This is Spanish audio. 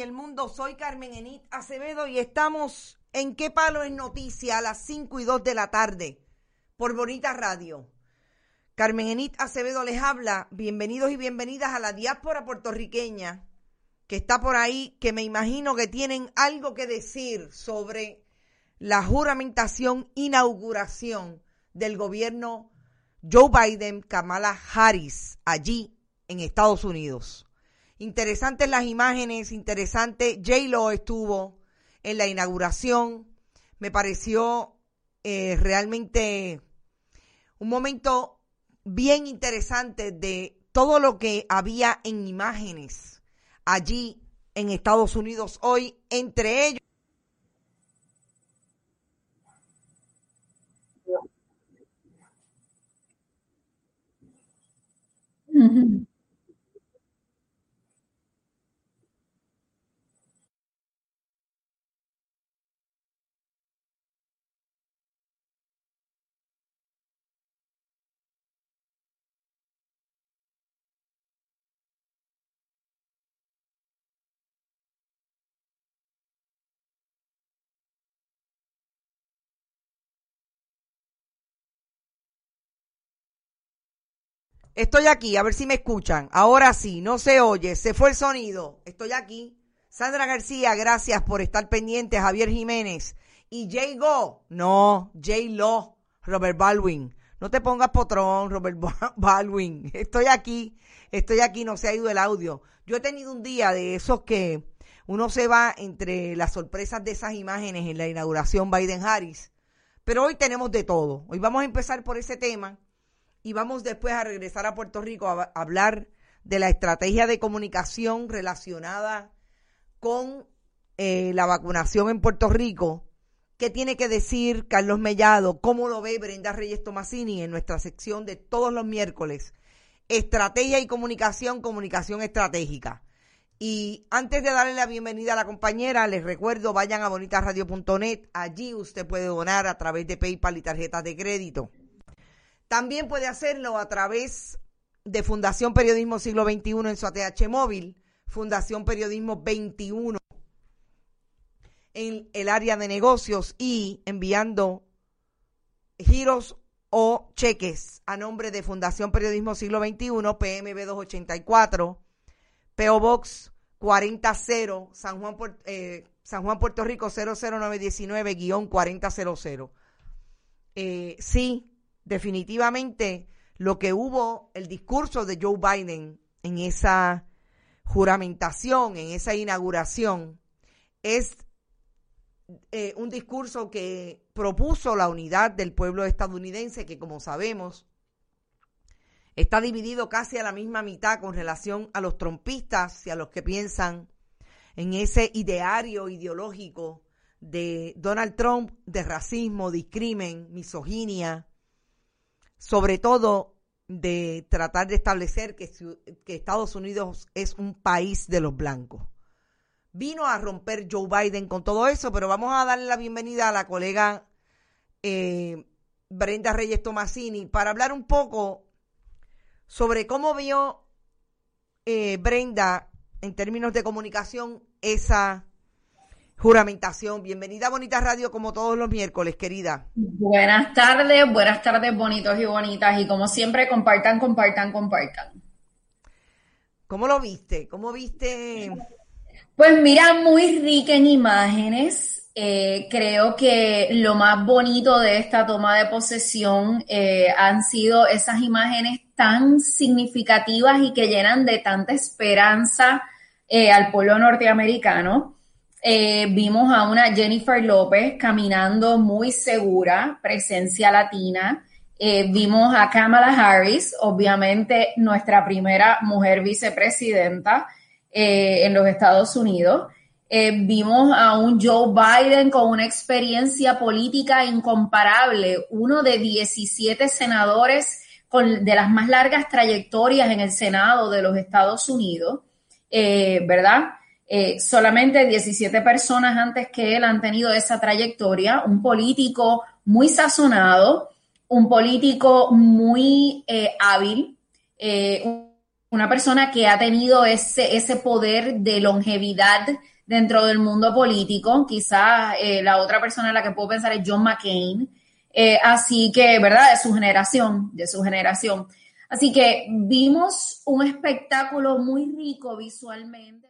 el mundo. Soy Carmen Enit Acevedo y estamos en Qué Palo es Noticia a las 5 y 2 de la tarde por Bonita Radio. Carmen Enit Acevedo les habla. Bienvenidos y bienvenidas a la diáspora puertorriqueña que está por ahí, que me imagino que tienen algo que decir sobre la juramentación, inauguración del gobierno Joe Biden, Kamala Harris, allí en Estados Unidos. Interesantes las imágenes, interesante. J-Lo estuvo en la inauguración. Me pareció eh, realmente un momento bien interesante de todo lo que había en imágenes allí en Estados Unidos hoy, entre ellos. Estoy aquí, a ver si me escuchan. Ahora sí, no se oye, se fue el sonido. Estoy aquí. Sandra García, gracias por estar pendiente. Javier Jiménez. Y Jay Go, no, Jay Lo, Robert Baldwin. No te pongas potrón, Robert Baldwin. Estoy aquí, estoy aquí, no se ha ido el audio. Yo he tenido un día de esos que uno se va entre las sorpresas de esas imágenes en la inauguración Biden-Harris. Pero hoy tenemos de todo. Hoy vamos a empezar por ese tema y vamos después a regresar a Puerto Rico a, hablar de la estrategia de comunicación relacionada con eh, la vacunación en Puerto Rico. ¿Qué tiene que decir Carlos Mellado? ¿Cómo lo ve Brenda Reyes Tomasini en nuestra sección de todos los miércoles? Estrategia y comunicación, comunicación estratégica. Y antes de darle la bienvenida a la compañera, les recuerdo, vayan a bonitasradio.net. Allí usted puede donar a través de PayPal y tarjetas de crédito. También puede hacerlo a través de Fundación Periodismo Siglo XXI en su ATH móvil, Fundación Periodismo 21 en el área de negocios y enviando giros o cheques a nombre de Fundación Periodismo Siglo XXI, PMB 284, PO Box 40 San Juan, eh, San Juan, Puerto Rico 00919-4000. Eh, sí, definitivamente lo que hubo, el discurso de Joe Biden en esa juramentación, en esa inauguración, es eh, un discurso que propuso la unidad del pueblo estadounidense, que como sabemos está dividido casi a la misma mitad con relación a los trompistas y a los que piensan en ese ideario ideológico de Donald Trump de racismo, discrimen, misoginia, sobre todo de tratar de establecer que, Estados Unidos es un país de los blancos. Vino a romper Joe Biden con todo eso, pero vamos a darle la bienvenida a la colega eh, Brenda Reyes Tomasini para hablar un poco sobre cómo vio eh, Brenda en términos de comunicación esa juramentación. Bienvenida a Bonita Radio como todos los miércoles, querida. Buenas tardes, buenas tardes bonitos y bonitas y como siempre compartan, compartan, compartan. ¿Cómo lo viste? ¿Cómo viste? Pues mira, muy rica en imágenes. Eh, creo que lo más bonito de esta toma de posesión eh, han sido esas imágenes tan significativas y que llenan de tanta esperanza eh, al pueblo norteamericano. Eh, vimos a una Jennifer López caminando muy segura, presencia latina. Eh, vimos a Kamala Harris, obviamente nuestra primera mujer vicepresidenta eh, en los Estados Unidos. vimos a un Joe Biden con una experiencia política incomparable, uno de 17 senadores con, de las más largas trayectorias en el Senado de los Estados Unidos, ¿verdad? Eh, solamente 17 personas antes que él han tenido esa trayectoria, un político muy sazonado, un político muy eh, hábil, eh, una persona que ha tenido ese, ese poder de longevidad dentro del mundo político. Quizás la otra persona en la que puedo pensar es John McCain. así que, ¿verdad? De su generación, de su generación. Así que vimos un espectáculo muy rico visualmente.